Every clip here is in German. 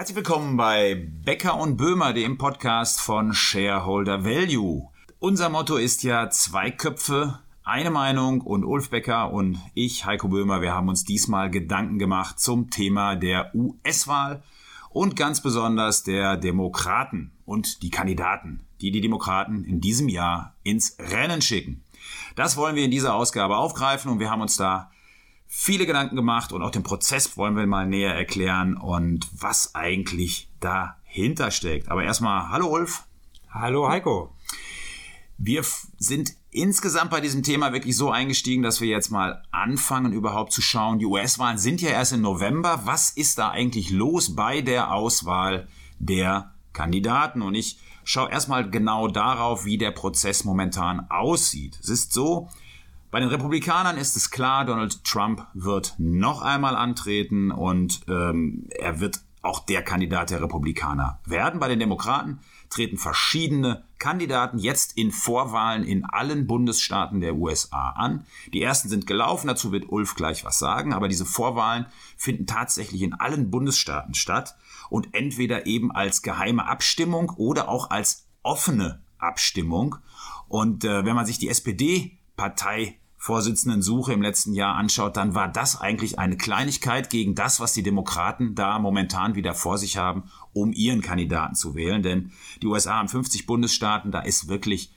Herzlich willkommen bei Becker und Böhmer, dem Podcast von Shareholder Value. Unser Motto ist ja zwei Köpfe, eine Meinung und Ulf Becker und ich, Heiko Böhmer, wir haben uns diesmal Gedanken gemacht zum Thema der US-Wahl und ganz besonders der Demokraten und die Kandidaten, die die Demokraten in diesem Jahr ins Rennen schicken. Das wollen wir in dieser Ausgabe aufgreifen und wir haben uns da viele Gedanken gemacht und auch den Prozess wollen wir mal näher erklären und was eigentlich dahinter steckt. Aber erstmal, hallo Ulf. Hallo Heiko. Wir sind insgesamt bei diesem Thema wirklich so eingestiegen, dass wir jetzt mal anfangen, überhaupt zu schauen. Die US-Wahlen sind ja erst im November. Was ist da eigentlich los bei der Auswahl der Kandidaten? Und ich schaue erstmal genau darauf, wie der Prozess momentan aussieht. Es ist so, bei den Republikanern ist es klar, Donald Trump wird noch einmal antreten und ähm, er wird auch der Kandidat der Republikaner werden. Bei den Demokraten treten verschiedene Kandidaten jetzt in Vorwahlen in allen Bundesstaaten der USA an. Die ersten sind gelaufen, dazu wird Ulf gleich was sagen, aber diese Vorwahlen finden tatsächlich in allen Bundesstaaten statt und entweder eben als geheime Abstimmung oder auch als offene Abstimmung. Und äh, wenn man sich die SPD-Partei Vorsitzendensuche im letzten Jahr anschaut, dann war das eigentlich eine Kleinigkeit gegen das, was die Demokraten da momentan wieder vor sich haben, um ihren Kandidaten zu wählen. Denn die USA haben 50 Bundesstaaten, da ist wirklich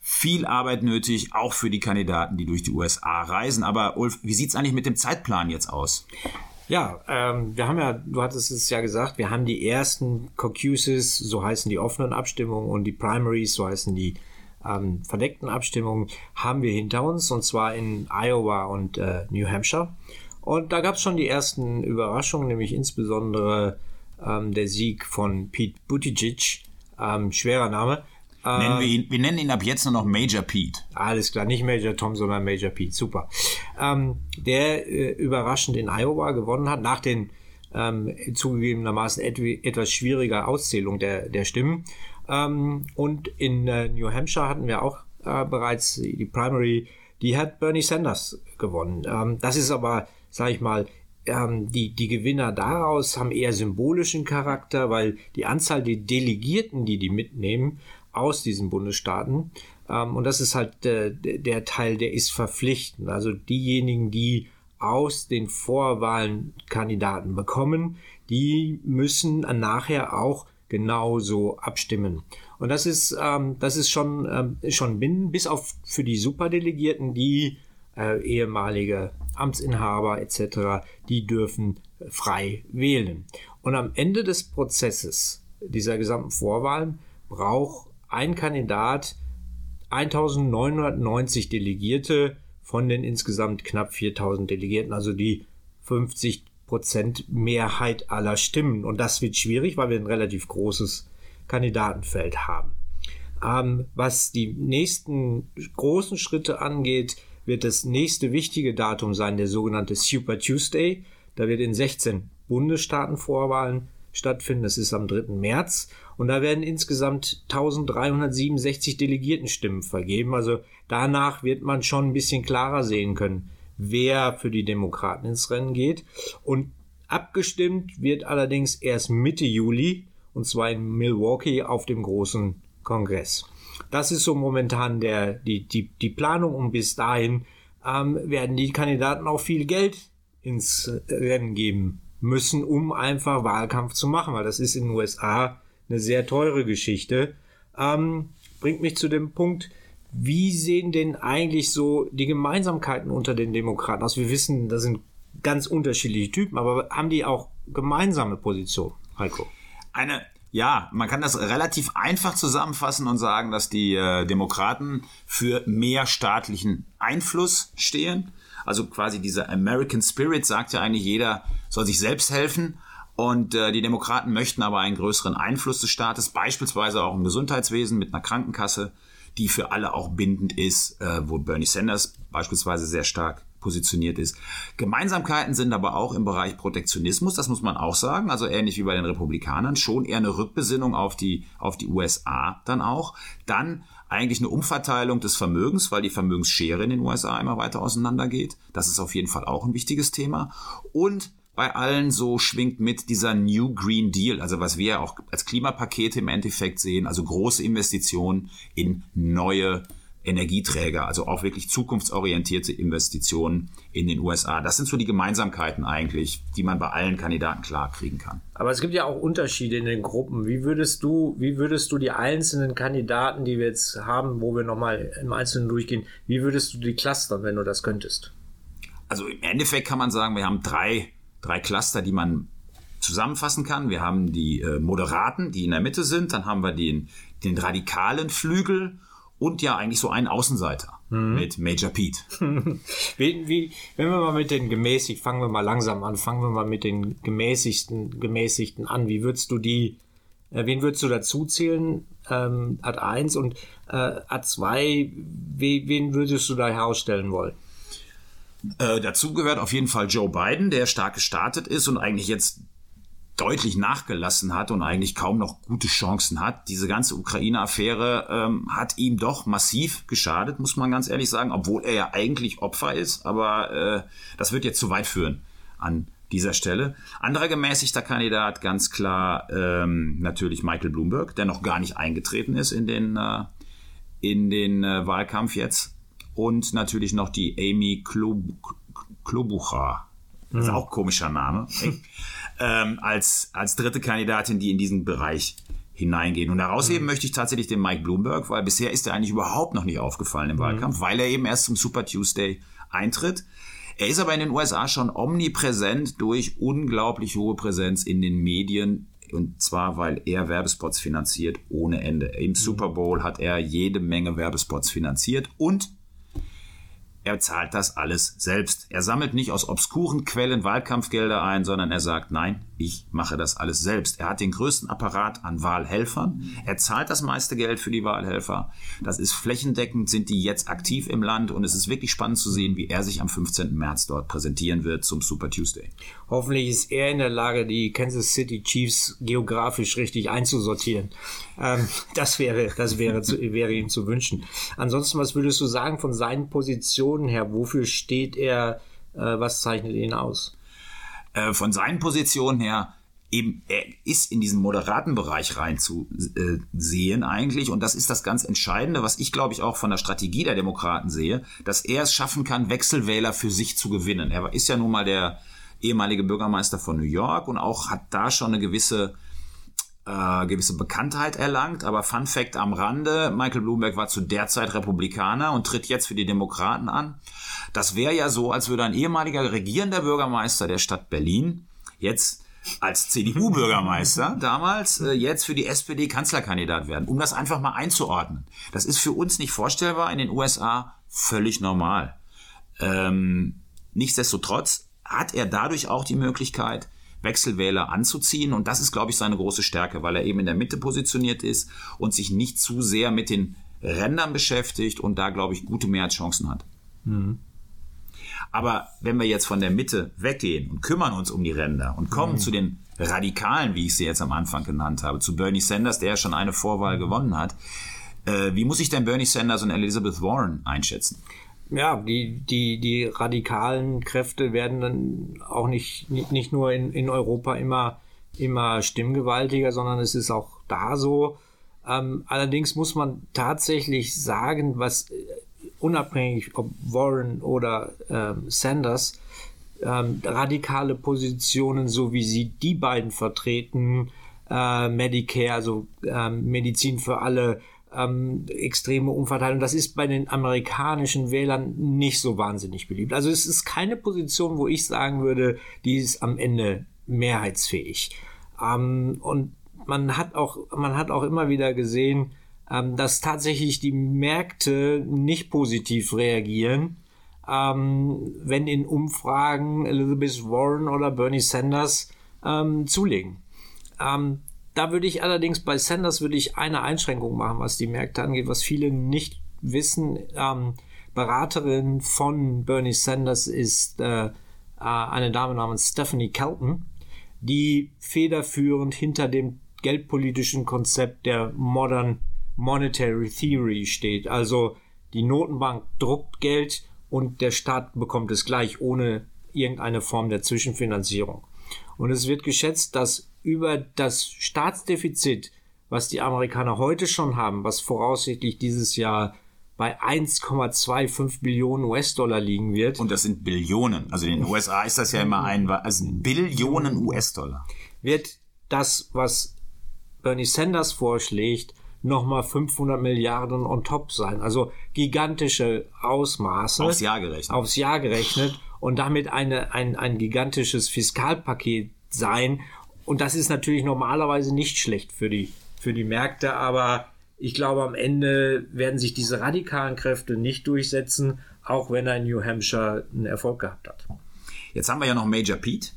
viel Arbeit nötig, auch für die Kandidaten, die durch die USA reisen. Aber Ulf, wie sieht's eigentlich mit dem Zeitplan jetzt aus? Ja, ähm, wir haben ja, du hattest es ja gesagt, wir haben die ersten Caucuses, so heißen die offenen Abstimmungen, und die Primaries, so heißen die ähm, verdeckten Abstimmungen haben wir hinter uns, und zwar in Iowa und äh, New Hampshire. Und da gab es schon die ersten Überraschungen, nämlich insbesondere ähm, der Sieg von Pete Buttigieg, ähm, schwerer Name. Äh, nennen wir, ihn, wir nennen ihn ab jetzt nur noch Major Pete. Alles klar, nicht Major Tom, sondern Major Pete, super. Ähm, der äh, überraschend in Iowa gewonnen hat, nach den ähm, zugegebenermaßen et etwas schwieriger Auszählung der, der Stimmen. Ähm, und in äh, New Hampshire hatten wir auch äh, bereits die Primary, die hat Bernie Sanders gewonnen. Ähm, das ist aber, sage ich mal, ähm, die, die Gewinner daraus haben eher symbolischen Charakter, weil die Anzahl der Delegierten, die die mitnehmen aus diesen Bundesstaaten, ähm, und das ist halt äh, der Teil, der ist verpflichtend. Also diejenigen, die aus den Vorwahlen Kandidaten bekommen, die müssen nachher auch genauso abstimmen. Und das ist, ähm, das ist schon, ähm, schon binnen, bis auf für die Superdelegierten, die äh, ehemalige Amtsinhaber etc., die dürfen frei wählen. Und am Ende des Prozesses dieser gesamten Vorwahlen braucht ein Kandidat 1990 Delegierte von den insgesamt knapp 4000 Delegierten, also die 50 Prozent Mehrheit aller Stimmen. Und das wird schwierig, weil wir ein relativ großes Kandidatenfeld haben. Ähm, was die nächsten großen Schritte angeht, wird das nächste wichtige Datum sein, der sogenannte Super Tuesday. Da wird in 16 Bundesstaaten Vorwahlen stattfinden. Das ist am 3. März. Und da werden insgesamt 1367 Delegiertenstimmen vergeben. Also danach wird man schon ein bisschen klarer sehen können, wer für die Demokraten ins Rennen geht. Und abgestimmt wird allerdings erst Mitte Juli, und zwar in Milwaukee auf dem großen Kongress. Das ist so momentan der, die, die, die Planung und bis dahin ähm, werden die Kandidaten auch viel Geld ins Rennen geben müssen, um einfach Wahlkampf zu machen, weil das ist in den USA eine sehr teure Geschichte. Ähm, bringt mich zu dem Punkt, wie sehen denn eigentlich so die Gemeinsamkeiten unter den Demokraten aus? Wir wissen, das sind ganz unterschiedliche Typen, aber haben die auch gemeinsame Positionen, Heiko? Eine, ja, man kann das relativ einfach zusammenfassen und sagen, dass die äh, Demokraten für mehr staatlichen Einfluss stehen. Also quasi dieser American Spirit sagt ja eigentlich jeder soll sich selbst helfen. Und äh, die Demokraten möchten aber einen größeren Einfluss des Staates, beispielsweise auch im Gesundheitswesen mit einer Krankenkasse, die für alle auch bindend ist, äh, wo Bernie Sanders beispielsweise sehr stark positioniert ist. Gemeinsamkeiten sind aber auch im Bereich Protektionismus, das muss man auch sagen, also ähnlich wie bei den Republikanern, schon eher eine Rückbesinnung auf die, auf die USA dann auch. Dann eigentlich eine Umverteilung des Vermögens, weil die Vermögensschere in den USA immer weiter auseinandergeht. Das ist auf jeden Fall auch ein wichtiges Thema. Und bei allen so schwingt mit dieser New Green Deal, also was wir auch als Klimapakete im Endeffekt sehen, also große Investitionen in neue Energieträger, also auch wirklich zukunftsorientierte Investitionen in den USA. Das sind so die Gemeinsamkeiten eigentlich, die man bei allen Kandidaten klar kriegen kann. Aber es gibt ja auch Unterschiede in den Gruppen. Wie würdest du, wie würdest du die einzelnen Kandidaten, die wir jetzt haben, wo wir nochmal im Einzelnen durchgehen, wie würdest du die clustern, wenn du das könntest? Also im Endeffekt kann man sagen, wir haben drei, drei Cluster, die man zusammenfassen kann. Wir haben die äh, Moderaten, die in der Mitte sind, dann haben wir den, den radikalen Flügel und ja eigentlich so einen Außenseiter mhm. mit Major Pete. wie, wie, wenn wir mal mit den gemäßigt, fangen wir mal langsam an, fangen wir mal mit den gemäßigten, gemäßigten an. Wie würdest du die, äh, wen würdest du dazu zählen? Ähm, Ad 1 und äh, Ad 2, wie, wen würdest du da herausstellen wollen? Äh, dazu gehört auf jeden Fall Joe Biden, der stark gestartet ist und eigentlich jetzt deutlich nachgelassen hat und eigentlich kaum noch gute Chancen hat. Diese ganze Ukraine-Affäre ähm, hat ihm doch massiv geschadet, muss man ganz ehrlich sagen, obwohl er ja eigentlich Opfer ist. Aber äh, das wird jetzt zu weit führen an dieser Stelle. Anderer gemäßigter Kandidat, ganz klar ähm, natürlich Michael Bloomberg, der noch gar nicht eingetreten ist in den, äh, in den äh, Wahlkampf jetzt. Und natürlich noch die Amy Klobuchar. Das ist mhm. auch ein komischer Name. ähm, als, als dritte Kandidatin, die in diesen Bereich hineingehen. Und herausheben mhm. möchte ich tatsächlich den Mike Bloomberg, weil bisher ist er eigentlich überhaupt noch nicht aufgefallen im mhm. Wahlkampf, weil er eben erst zum Super Tuesday eintritt. Er ist aber in den USA schon omnipräsent durch unglaublich hohe Präsenz in den Medien. Und zwar, weil er Werbespots finanziert ohne Ende. Im mhm. Super Bowl hat er jede Menge Werbespots finanziert und er zahlt das alles selbst. Er sammelt nicht aus obskuren Quellen Wahlkampfgelder ein, sondern er sagt, nein, ich mache das alles selbst. Er hat den größten Apparat an Wahlhelfern. Er zahlt das meiste Geld für die Wahlhelfer. Das ist flächendeckend, sind die jetzt aktiv im Land und es ist wirklich spannend zu sehen, wie er sich am 15. März dort präsentieren wird zum Super Tuesday. Hoffentlich ist er in der Lage, die Kansas City Chiefs geografisch richtig einzusortieren. Ähm, das wäre, das wäre, wäre ihm zu wünschen. Ansonsten, was würdest du sagen von seinen Positionen her? Wofür steht er? Äh, was zeichnet ihn aus? Äh, von seinen Positionen her eben, er ist in diesen moderaten Bereich rein zu äh, eigentlich. Und das ist das ganz Entscheidende, was ich glaube ich auch von der Strategie der Demokraten sehe, dass er es schaffen kann, Wechselwähler für sich zu gewinnen. Er ist ja nun mal der ehemalige Bürgermeister von New York und auch hat da schon eine gewisse äh, gewisse Bekanntheit erlangt. Aber Fun Fact am Rande, Michael Bloomberg war zu der Zeit Republikaner und tritt jetzt für die Demokraten an. Das wäre ja so, als würde ein ehemaliger regierender Bürgermeister der Stadt Berlin jetzt als CDU-Bürgermeister damals äh, jetzt für die SPD Kanzlerkandidat werden, um das einfach mal einzuordnen. Das ist für uns nicht vorstellbar, in den USA völlig normal. Ähm, nichtsdestotrotz hat er dadurch auch die Möglichkeit, Wechselwähler anzuziehen. Und das ist, glaube ich, seine große Stärke, weil er eben in der Mitte positioniert ist und sich nicht zu sehr mit den Rändern beschäftigt und da, glaube ich, gute Mehrheitschancen hat. Mhm. Aber wenn wir jetzt von der Mitte weggehen und kümmern uns um die Ränder und kommen mhm. zu den Radikalen, wie ich sie jetzt am Anfang genannt habe, zu Bernie Sanders, der ja schon eine Vorwahl mhm. gewonnen hat, äh, wie muss ich denn Bernie Sanders und Elizabeth Warren einschätzen? ja, die, die, die radikalen Kräfte werden dann auch nicht, nicht, nur in, in Europa immer, immer stimmgewaltiger, sondern es ist auch da so. Ähm, allerdings muss man tatsächlich sagen, was unabhängig ob Warren oder ähm, Sanders, ähm, radikale Positionen, so wie sie die beiden vertreten, äh, Medicare, also ähm, Medizin für alle, ähm, extreme Umverteilung. Das ist bei den amerikanischen Wählern nicht so wahnsinnig beliebt. Also es ist keine Position, wo ich sagen würde, die ist am Ende mehrheitsfähig. Ähm, und man hat auch, man hat auch immer wieder gesehen, ähm, dass tatsächlich die Märkte nicht positiv reagieren, ähm, wenn in Umfragen Elizabeth Warren oder Bernie Sanders ähm, zulegen. Ähm, da würde ich allerdings bei Sanders würde ich eine Einschränkung machen, was die Märkte angeht, was viele nicht wissen. Ähm, Beraterin von Bernie Sanders ist äh, äh, eine Dame namens Stephanie Kelton, die federführend hinter dem geldpolitischen Konzept der Modern Monetary Theory steht. Also die Notenbank druckt Geld und der Staat bekommt es gleich ohne irgendeine Form der Zwischenfinanzierung. Und es wird geschätzt, dass über das Staatsdefizit, was die Amerikaner heute schon haben, was voraussichtlich dieses Jahr bei 1,25 Billionen US-Dollar liegen wird. Und das sind Billionen. Also in den USA ist das ja immer ein, also Billionen US-Dollar. Wird das, was Bernie Sanders vorschlägt, nochmal 500 Milliarden on top sein. Also gigantische Ausmaße. Aufs Jahr gerechnet. Aufs Jahr gerechnet und damit eine, ein, ein gigantisches Fiskalpaket sein. Und das ist natürlich normalerweise nicht schlecht für die, für die Märkte, aber ich glaube, am Ende werden sich diese radikalen Kräfte nicht durchsetzen, auch wenn er in New Hampshire einen Erfolg gehabt hat. Jetzt haben wir ja noch Major Pete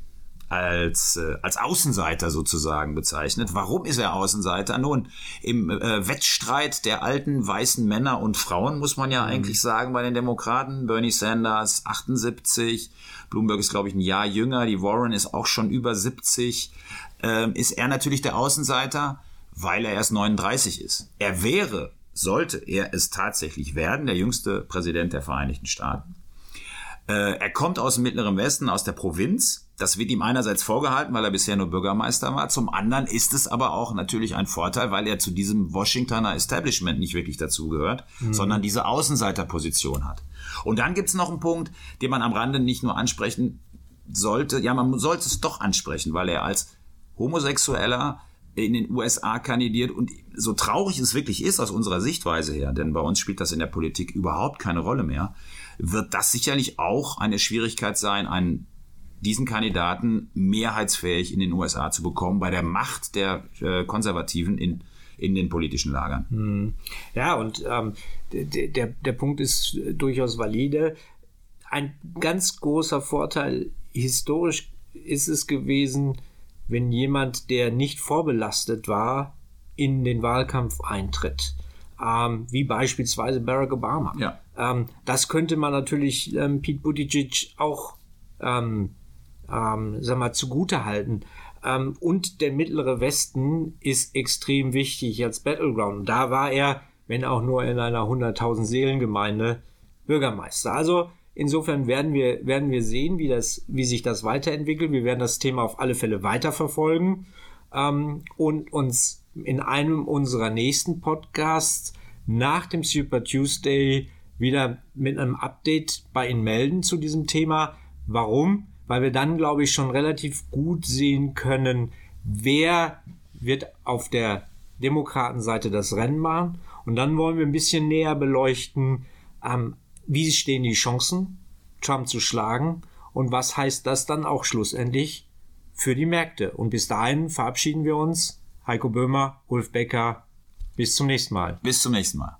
als, äh, als Außenseiter sozusagen bezeichnet. Warum ist er Außenseiter? Nun, im äh, Wettstreit der alten weißen Männer und Frauen muss man ja mhm. eigentlich sagen bei den Demokraten. Bernie Sanders 78, Bloomberg ist glaube ich ein Jahr jünger, die Warren ist auch schon über 70. Ähm, ist er natürlich der Außenseiter? weil er erst 39 ist. Er wäre, sollte er es tatsächlich werden, der jüngste Präsident der Vereinigten Staaten. Äh, er kommt aus dem Mittleren Westen, aus der Provinz. Das wird ihm einerseits vorgehalten, weil er bisher nur Bürgermeister war. Zum anderen ist es aber auch natürlich ein Vorteil, weil er zu diesem Washingtoner Establishment nicht wirklich dazugehört, mhm. sondern diese Außenseiterposition hat. Und dann gibt es noch einen Punkt, den man am Rande nicht nur ansprechen sollte. Ja, man sollte es doch ansprechen, weil er als Homosexueller in den USA kandidiert und so traurig es wirklich ist aus unserer Sichtweise her, denn bei uns spielt das in der Politik überhaupt keine Rolle mehr, wird das sicherlich auch eine Schwierigkeit sein, einen diesen Kandidaten mehrheitsfähig in den USA zu bekommen bei der Macht der äh, Konservativen in, in den politischen Lagern. Hm. Ja, und ähm, der, der Punkt ist durchaus valide. Ein ganz großer Vorteil historisch ist es gewesen, wenn jemand, der nicht vorbelastet war, in den Wahlkampf eintritt. Ähm, wie beispielsweise Barack Obama. Ja. Ähm, das könnte man natürlich ähm, Pete Buttigieg auch ähm, ähm, sag mal, zugute halten. Ähm, und der mittlere Westen ist extrem wichtig als Battleground. Da war er, wenn auch nur in einer 100.000 Seelengemeinde, Bürgermeister. Also Insofern werden wir, werden wir sehen, wie, das, wie sich das weiterentwickelt. Wir werden das Thema auf alle Fälle weiterverfolgen ähm, und uns in einem unserer nächsten Podcasts nach dem Super Tuesday wieder mit einem Update bei Ihnen melden zu diesem Thema. Warum? Weil wir dann, glaube ich, schon relativ gut sehen können, wer wird auf der Demokratenseite das Rennen machen. Und dann wollen wir ein bisschen näher beleuchten, ähm, wie stehen die Chancen, Trump zu schlagen und was heißt das dann auch schlussendlich für die Märkte. Und bis dahin verabschieden wir uns. Heiko Böhmer, Ulf Becker, bis zum nächsten Mal. Bis zum nächsten Mal.